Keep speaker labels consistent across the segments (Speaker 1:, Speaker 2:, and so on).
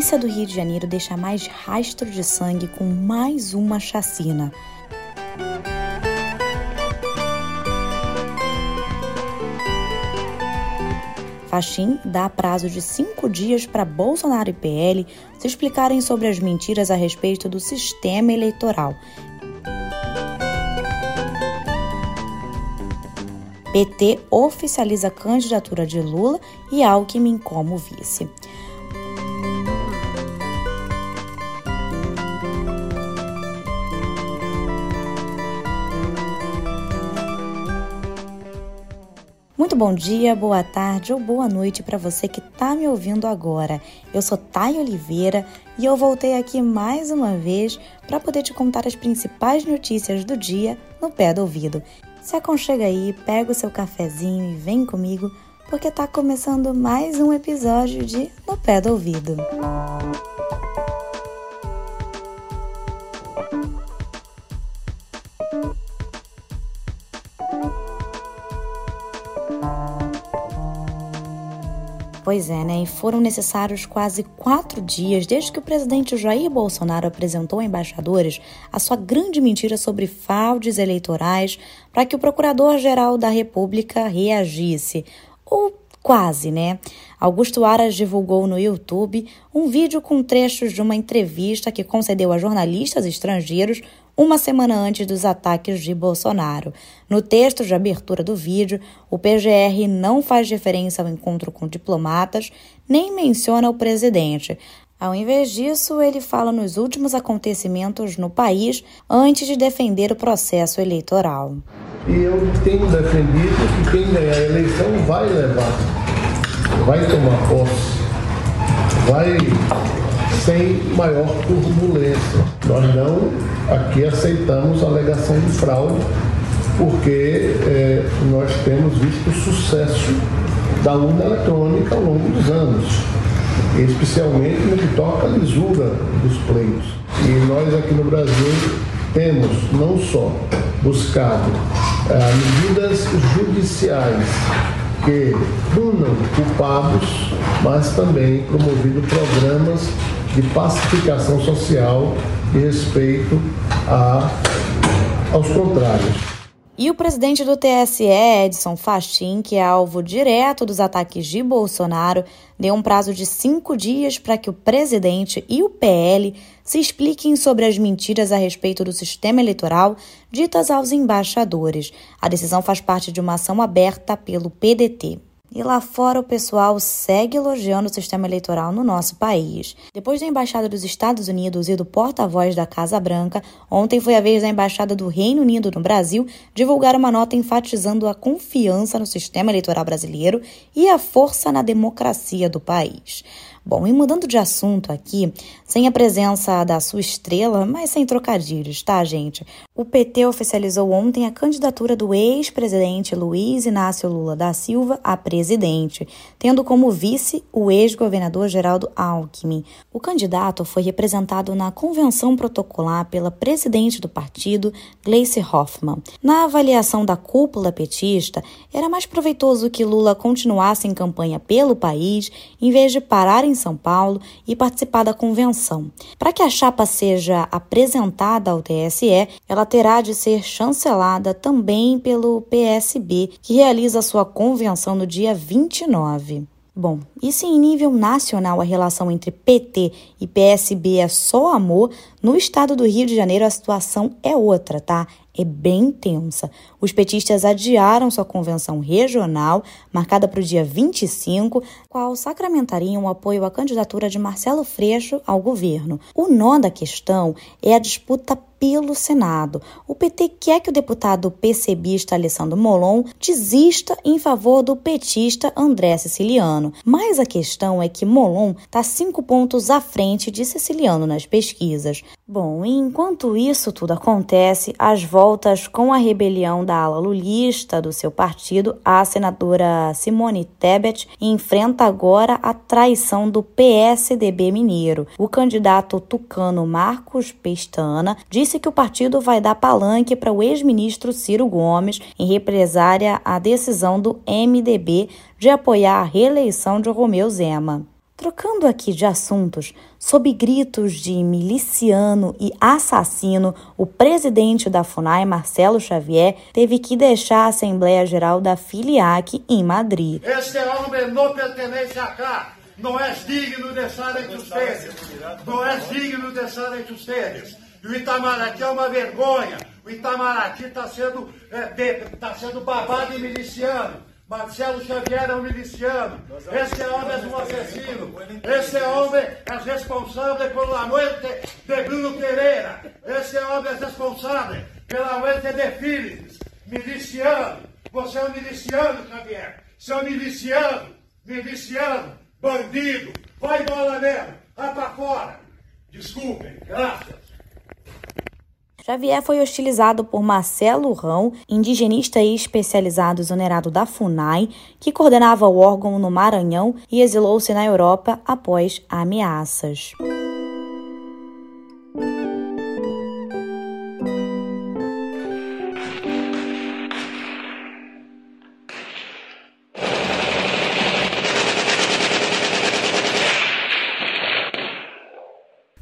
Speaker 1: polícia do Rio de Janeiro deixa mais rastro de sangue com mais uma chacina. Faxim dá prazo de cinco dias para Bolsonaro e PL se explicarem sobre as mentiras a respeito do sistema eleitoral. PT oficializa a candidatura de Lula e Alckmin como vice. Muito bom dia, boa tarde ou boa noite para você que está me ouvindo agora. Eu sou Thay Oliveira e eu voltei aqui mais uma vez para poder te contar as principais notícias do dia no pé do ouvido. Se aconchega aí, pega o seu cafezinho e vem comigo, porque está começando mais um episódio de No Pé do Ouvido. Pois é, né? E foram necessários quase quatro dias desde que o presidente Jair Bolsonaro apresentou a embaixadores a sua grande mentira sobre fraudes eleitorais para que o Procurador-Geral da República reagisse. Ou quase, né? Augusto Aras divulgou no YouTube um vídeo com trechos de uma entrevista que concedeu a jornalistas estrangeiros uma semana antes dos ataques de Bolsonaro. No texto de abertura do vídeo, o PGR não faz referência ao encontro com diplomatas, nem menciona o presidente. Ao invés disso, ele fala nos últimos acontecimentos no país antes de defender o processo eleitoral.
Speaker 2: E eu tenho defendido que quem ganhar a eleição vai levar, vai tomar posse, vai sem maior turbulência. Nós não aqui aceitamos a alegação de fraude, porque é, nós temos visto o sucesso da urna eletrônica ao longo dos anos, especialmente no que toca à lisura dos pleitos. E nós aqui no Brasil temos não só buscado é, medidas judiciais que punam culpados, mas também promovido programas de pacificação social e respeito a, aos contrários.
Speaker 1: E o presidente do TSE, Edson Fachin, que é alvo direto dos ataques de Bolsonaro, deu um prazo de cinco dias para que o presidente e o PL se expliquem sobre as mentiras a respeito do sistema eleitoral ditas aos embaixadores. A decisão faz parte de uma ação aberta pelo PDT. E lá fora o pessoal segue elogiando o sistema eleitoral no nosso país. Depois da Embaixada dos Estados Unidos e do porta-voz da Casa Branca, ontem foi a vez da Embaixada do Reino Unido no Brasil divulgar uma nota enfatizando a confiança no sistema eleitoral brasileiro e a força na democracia do país. Bom, e mudando de assunto aqui, sem a presença da sua estrela, mas sem trocadilhos, tá, gente? O PT oficializou ontem a candidatura do ex-presidente Luiz Inácio Lula da Silva a presidente, tendo como vice o ex-governador Geraldo Alckmin. O candidato foi representado na convenção protocolar pela presidente do partido, Gleice Hoffmann. Na avaliação da cúpula petista, era mais proveitoso que Lula continuasse em campanha pelo país, em vez de parar em São Paulo e participar da convenção. Para que a chapa seja apresentada ao TSE, ela terá de ser chancelada também pelo PSB, que realiza sua convenção no dia 29. Bom, e se em nível nacional a relação entre PT e PSB é só amor, no estado do Rio de Janeiro a situação é outra, tá? É bem tensa. Os petistas adiaram sua convenção regional, marcada para o dia 25, qual sacramentaria um apoio à candidatura de Marcelo Freixo ao governo. O nó da questão é a disputa pelo Senado. O PT quer que o deputado PCBista Alessandro Molon desista em favor do petista André Siciliano. Mas a questão é que Molon está cinco pontos à frente de Siciliano nas pesquisas. Bom, enquanto isso tudo acontece, as voltas com a rebelião da ala lulista do seu partido, a senadora Simone Tebet enfrenta agora a traição do PSDB mineiro. O candidato tucano Marcos Pestana disse que o partido vai dar palanque para o ex-ministro Ciro Gomes em represária à decisão do MDB de apoiar a reeleição de Romeu Zema. Trocando aqui de assuntos, sob gritos de miliciano e assassino, o presidente da FUNAI, Marcelo Xavier, teve que deixar a Assembleia Geral da FILIAC em Madrid.
Speaker 3: Este homem não pertence cá. Não é digno de estar entre vocês. Não é digno de estar entre vocês. E o Itamaraty é uma vergonha. O Itamaraty está sendo, é, tá sendo babado e miliciano. Marcelo Xavier é um miliciano. Esse homem é um assassino. Esse homem é responsável pela morte de Bruno Pereira. Esse homem é responsável pela morte de Philips. Miliciano. Você é um miliciano, Xavier. Você é um miliciano. Miliciano. Bandido. Vai bola mesmo. Vai pra fora. Desculpem. Graças.
Speaker 1: Xavier foi hostilizado por Marcelo Rão, indigenista e especializado exonerado da FUNAI, que coordenava o órgão no Maranhão e exilou-se na Europa após ameaças.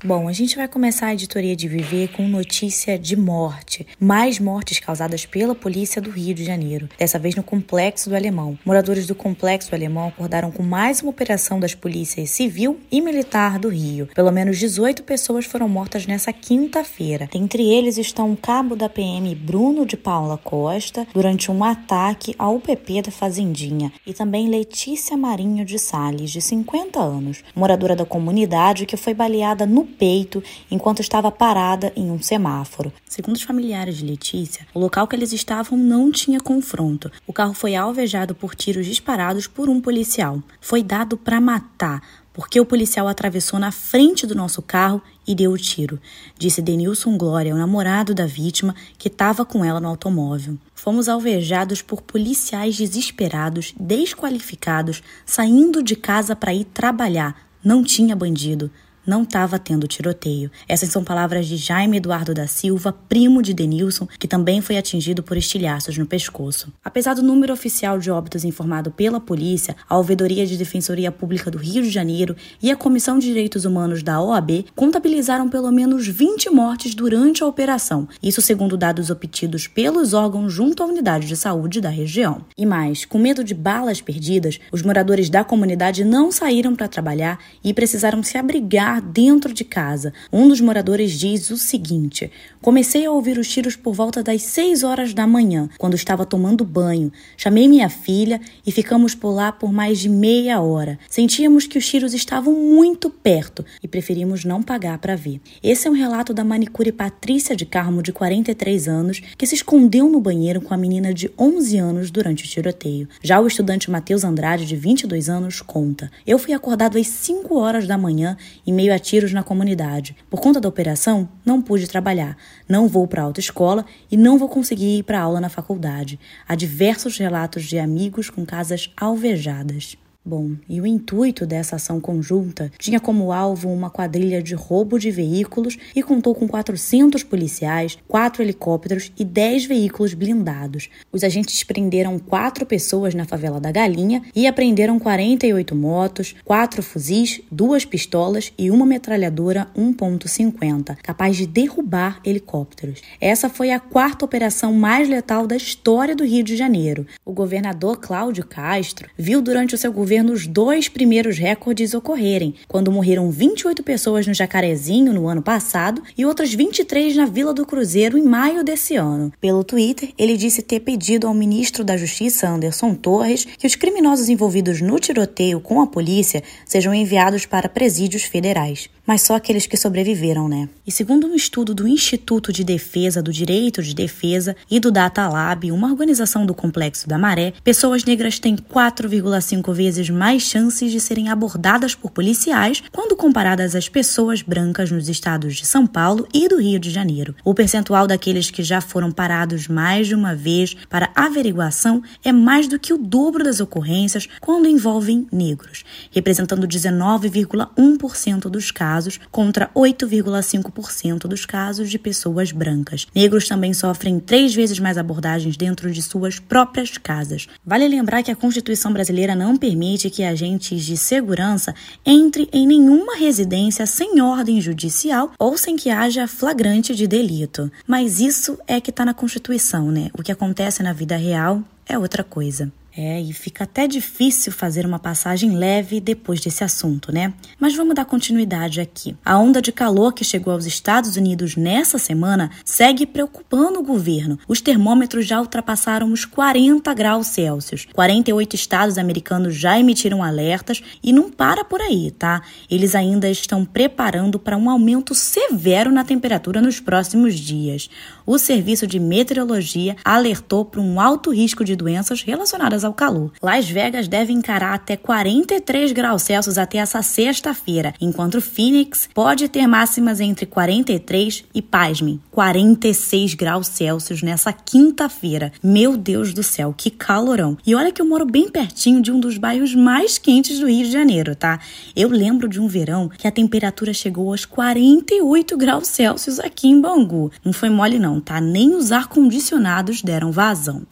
Speaker 1: Bom, a gente vai começar a editoria de Viver com notícia de morte. Mais mortes causadas pela polícia do Rio de Janeiro, dessa vez no Complexo do Alemão. Moradores do Complexo do Alemão acordaram com mais uma operação das polícias civil e militar do Rio. Pelo menos 18 pessoas foram mortas nessa quinta-feira. Entre eles estão o cabo da PM Bruno de Paula Costa, durante um ataque ao UPP da Fazendinha, e também Letícia Marinho de Sales, de 50 anos, moradora da comunidade que foi baleada no peito enquanto estava parada em um semáforo. Segundo os familiares de Letícia, o local que eles estavam não tinha confronto. O carro foi alvejado por tiros disparados por um policial. Foi dado para matar, porque o policial atravessou na frente do nosso carro e deu o tiro, disse Denilson Glória, o namorado da vítima, que estava com ela no automóvel. Fomos alvejados por policiais desesperados, desqualificados, saindo de casa para ir trabalhar. Não tinha bandido não estava tendo tiroteio. Essas são palavras de Jaime Eduardo da Silva, primo de Denilson, que também foi atingido por estilhaços no pescoço. Apesar do número oficial de óbitos informado pela polícia, a Ouvidoria de Defensoria Pública do Rio de Janeiro e a Comissão de Direitos Humanos da OAB contabilizaram pelo menos 20 mortes durante a operação, isso segundo dados obtidos pelos órgãos junto à unidade de saúde da região. E mais, com medo de balas perdidas, os moradores da comunidade não saíram para trabalhar e precisaram se abrigar dentro de casa. Um dos moradores diz o seguinte: Comecei a ouvir os tiros por volta das 6 horas da manhã, quando estava tomando banho. Chamei minha filha e ficamos por lá por mais de meia hora. Sentíamos que os tiros estavam muito perto e preferimos não pagar para ver. Esse é um relato da manicure Patrícia de Carmo, de 43 anos, que se escondeu no banheiro com a menina de 11 anos durante o tiroteio. Já o estudante Matheus Andrade, de 22 anos, conta: Eu fui acordado às 5 horas da manhã e meio a tiros na comunidade. Por conta da operação, não pude trabalhar. Não vou para a autoescola e não vou conseguir ir para aula na faculdade. Há diversos relatos de amigos com casas alvejadas. Bom, e o intuito dessa ação conjunta tinha como alvo uma quadrilha de roubo de veículos e contou com 400 policiais, quatro helicópteros e 10 veículos blindados. Os agentes prenderam quatro pessoas na favela da Galinha e apreenderam 48 motos, quatro fuzis, duas pistolas e uma metralhadora 1.50, capaz de derrubar helicópteros. Essa foi a quarta operação mais letal da história do Rio de Janeiro. O governador Cláudio Castro viu durante o seu governo governo os dois primeiros recordes ocorrerem, quando morreram 28 pessoas no Jacarezinho no ano passado e outras 23 na Vila do Cruzeiro em maio desse ano. Pelo Twitter, ele disse ter pedido ao ministro da Justiça, Anderson Torres, que os criminosos envolvidos no tiroteio com a polícia sejam enviados para presídios federais mas só aqueles que sobreviveram, né? E segundo um estudo do Instituto de Defesa do Direito de Defesa e do Data Lab, uma organização do Complexo da Maré, pessoas negras têm 4,5 vezes mais chances de serem abordadas por policiais quando comparadas às pessoas brancas nos estados de São Paulo e do Rio de Janeiro. O percentual daqueles que já foram parados mais de uma vez para averiguação é mais do que o dobro das ocorrências quando envolvem negros, representando 19,1% dos casos contra 8,5% dos casos de pessoas brancas. Negros também sofrem três vezes mais abordagens dentro de suas próprias casas. Vale lembrar que a Constituição brasileira não permite permite que agentes de segurança entrem em nenhuma residência sem ordem judicial ou sem que haja flagrante de delito. Mas isso é que está na Constituição, né? O que acontece na vida real é outra coisa. É, e fica até difícil fazer uma passagem leve depois desse assunto, né? Mas vamos dar continuidade aqui. A onda de calor que chegou aos Estados Unidos nessa semana segue preocupando o governo. Os termômetros já ultrapassaram os 40 graus Celsius. 48 estados americanos já emitiram alertas e não para por aí, tá? Eles ainda estão preparando para um aumento severo na temperatura nos próximos dias. O Serviço de Meteorologia alertou para um alto risco de doenças relacionadas ao calor. Las Vegas deve encarar até 43 graus Celsius até essa sexta-feira, enquanto Phoenix pode ter máximas entre 43 e, pasmem, 46 graus Celsius nessa quinta-feira. Meu Deus do céu, que calorão! E olha que eu moro bem pertinho de um dos bairros mais quentes do Rio de Janeiro, tá? Eu lembro de um verão que a temperatura chegou aos 48 graus Celsius aqui em Bangu. Não foi mole não, tá? Nem os ar-condicionados deram vazão.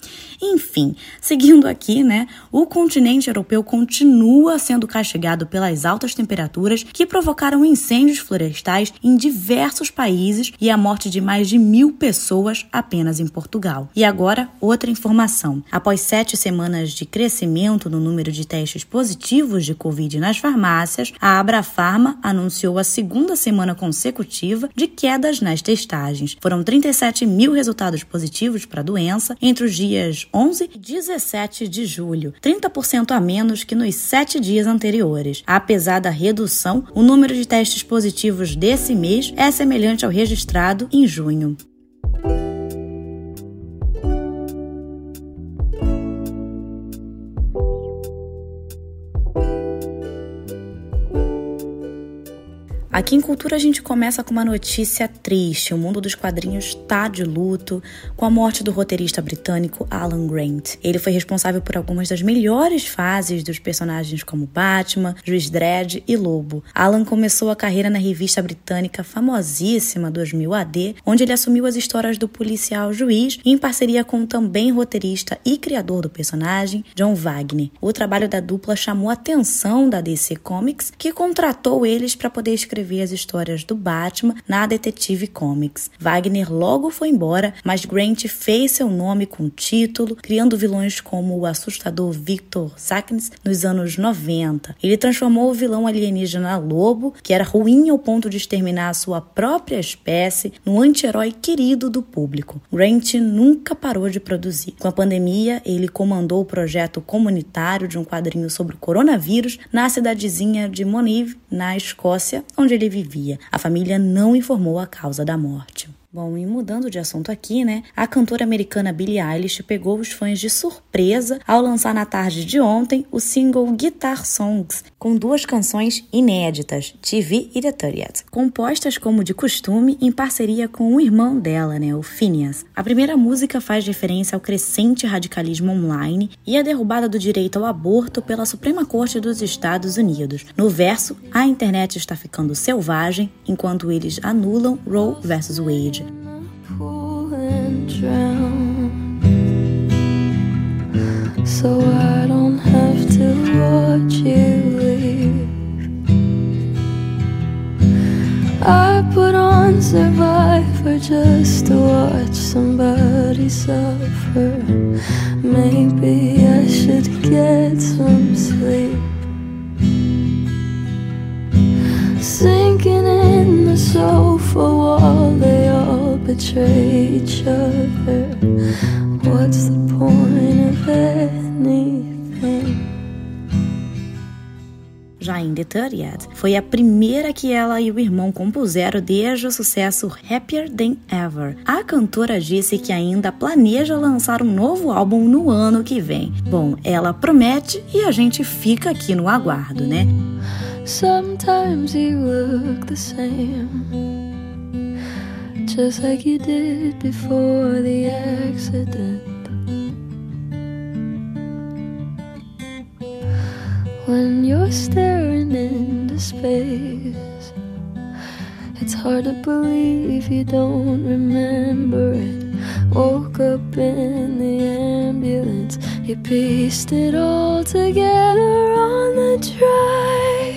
Speaker 1: Enfim, seguindo aqui aqui, né, o continente europeu continua sendo castigado pelas altas temperaturas que provocaram incêndios florestais em diversos países e a morte de mais de mil pessoas apenas em Portugal. E agora, outra informação. Após sete semanas de crescimento no número de testes positivos de Covid nas farmácias, a Abrafarma anunciou a segunda semana consecutiva de quedas nas testagens. Foram 37 mil resultados positivos para a doença entre os dias 11 e 17 de julho, 30% a menos que nos sete dias anteriores. Apesar da redução, o número de testes positivos desse mês é semelhante ao registrado em junho. Aqui em Cultura a gente começa com uma notícia triste. O mundo dos quadrinhos está de luto com a morte do roteirista britânico Alan Grant. Ele foi responsável por algumas das melhores fases dos personagens como Batman, Juiz Dredd e Lobo. Alan começou a carreira na revista britânica famosíssima 2000 AD, onde ele assumiu as histórias do policial juiz em parceria com o também roteirista e criador do personagem, John Wagner. O trabalho da dupla chamou a atenção da DC Comics, que contratou eles para poder escrever escrever as histórias do Batman na Detetive Comics. Wagner logo foi embora, mas Grant fez seu nome com título, criando vilões como o assustador Victor Sacknes nos anos 90. Ele transformou o vilão alienígena Lobo, que era ruim ao ponto de exterminar a sua própria espécie, no anti-herói querido do público. Grant nunca parou de produzir. Com a pandemia, ele comandou o projeto comunitário de um quadrinho sobre o coronavírus na cidadezinha de Monive, na Escócia, onde ele vivia. A família não informou a causa da morte. Bom, e mudando de assunto aqui, né? A cantora americana Billie Eilish pegou os fãs de surpresa ao lançar na tarde de ontem o single Guitar Songs, com duas canções inéditas, TV e The 30 compostas como de costume em parceria com o irmão dela, né, o Phineas. A primeira música faz referência ao crescente radicalismo online e a derrubada do direito ao aborto pela Suprema Corte dos Estados Unidos. No verso, a internet está ficando selvagem enquanto eles anulam Roe versus Wade. So I don't have to watch you I put on Survivor just to watch somebody suffer. Maybe I should get some sleep. Sinking in the sofa wall, they all betray each other. What's the point of anything? Já em The 30 foi a primeira que ela e o irmão compuseram desde o sucesso Happier Than Ever. A cantora disse que ainda planeja lançar um novo álbum no ano que vem. Bom, ela promete e a gente fica aqui no aguardo, né? Sometimes you look the same, just like you did before the accident. When you're staring into space, it's hard to believe you don't remember it. Woke up in the ambulance You pieced it all together on the drive.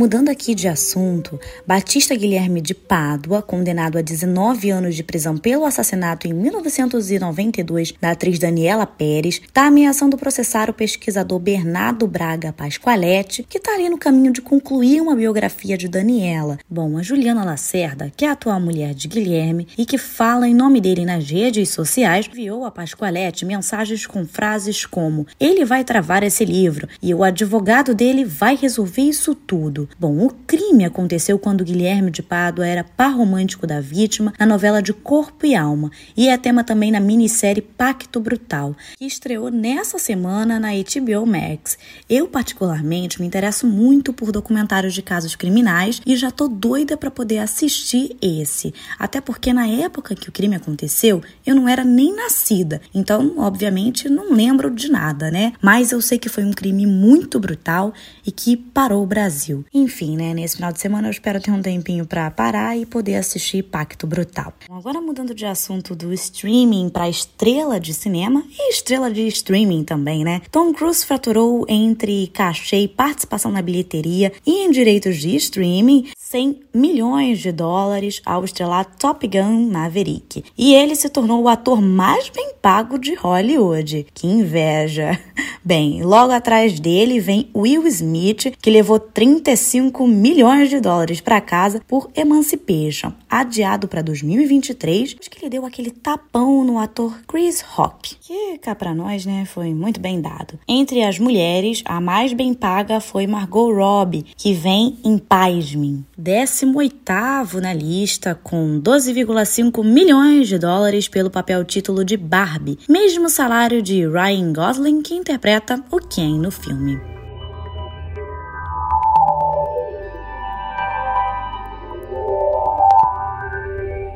Speaker 1: Mudando aqui de assunto, Batista Guilherme de Pádua, condenado a 19 anos de prisão pelo assassinato em 1992 da atriz Daniela Pérez, está ameaçando processar o pesquisador Bernardo Braga Pasqualetti, que está ali no caminho de concluir uma biografia de Daniela. Bom, a Juliana Lacerda, que é a atual mulher de Guilherme e que fala em nome dele nas redes sociais, enviou a Pasqualetti mensagens com frases como: ele vai travar esse livro e o advogado dele vai resolver isso tudo. Bom, o crime aconteceu quando Guilherme de Pádua era par romântico da vítima na novela de Corpo e Alma e é tema também na minissérie Pacto Brutal, que estreou nessa semana na HBO Max. Eu, particularmente, me interesso muito por documentários de casos criminais e já tô doida para poder assistir esse. Até porque na época que o crime aconteceu, eu não era nem nascida, então, obviamente, não lembro de nada, né? Mas eu sei que foi um crime muito brutal e que parou o Brasil. Enfim, né, nesse final de semana eu espero ter um tempinho para parar e poder assistir Pacto Brutal. Agora mudando de assunto do streaming para estrela de cinema e estrela de streaming também, né? Tom Cruise faturou entre cachê participação na bilheteria e em direitos de streaming 100 milhões de dólares ao estrelar Top Gun Maverick. E ele se tornou o ator mais bem pago de Hollywood. Que inveja! Bem, logo atrás dele vem Will Smith, que levou 35 milhões de dólares para casa por Emancipation, adiado para 2023, mas que ele deu aquele tapão no ator Chris Rock, que cá para nós, né, foi muito bem dado. Entre as mulheres, a mais bem paga foi Margot Robbie, que vem em Pasmin, 18º na lista com 12,5 milhões de dólares pelo papel título de Barbie, mesmo salário de Ryan Gosling que interpreta o Ken no filme.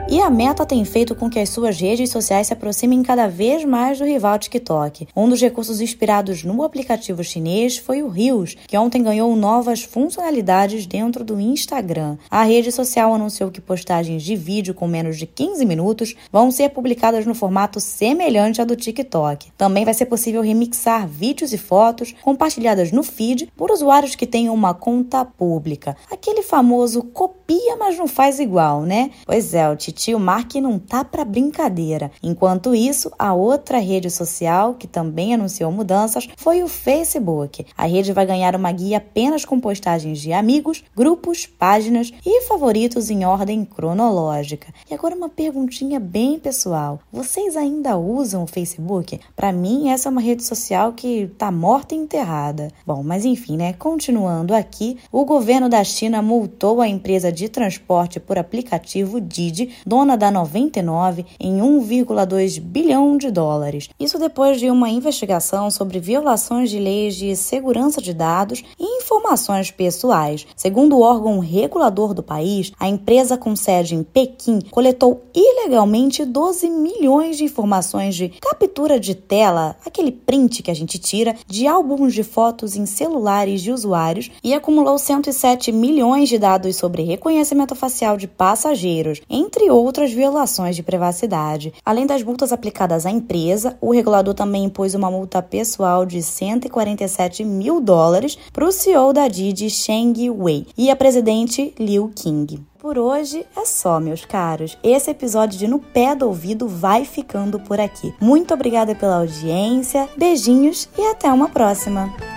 Speaker 1: E a Meta tem feito com que as suas redes sociais se aproximem cada vez mais do rival TikTok. Um dos recursos inspirados no aplicativo chinês foi o Reels, que ontem ganhou novas funcionalidades dentro do Instagram. A rede social anunciou que postagens de vídeo com menos de 15 minutos vão ser publicadas no formato semelhante ao do TikTok. Também vai ser possível remixar vídeos e fotos compartilhadas no feed por usuários que tenham uma conta pública. Aquele famoso copia, mas não faz igual, né? Pois é, o tio Mark não tá para brincadeira. Enquanto isso, a outra rede social que também anunciou mudanças foi o Facebook. A rede vai ganhar uma guia apenas com postagens de amigos, grupos, páginas e favoritos em ordem cronológica. E agora uma perguntinha bem pessoal. Vocês ainda usam o Facebook? Para mim, essa é uma rede social que tá morta e enterrada. Bom, mas enfim, né? Continuando aqui, o governo da China multou a empresa de transporte por aplicativo Didi dona da 99, em 1,2 bilhão de dólares. Isso depois de uma investigação sobre violações de leis de segurança de dados e informações pessoais. Segundo o órgão regulador do país, a empresa com sede em Pequim coletou ilegalmente 12 milhões de informações de captura de tela, aquele print que a gente tira, de álbuns de fotos em celulares de usuários e acumulou 107 milhões de dados sobre reconhecimento facial de passageiros, entre outras violações de privacidade. Além das multas aplicadas à empresa, o regulador também impôs uma multa pessoal de 147 mil dólares para o CEO da Didi, Sheng Wei, e a presidente Liu King. Por hoje é só, meus caros. Esse episódio de No Pé do Ouvido vai ficando por aqui. Muito obrigada pela audiência, beijinhos e até uma próxima!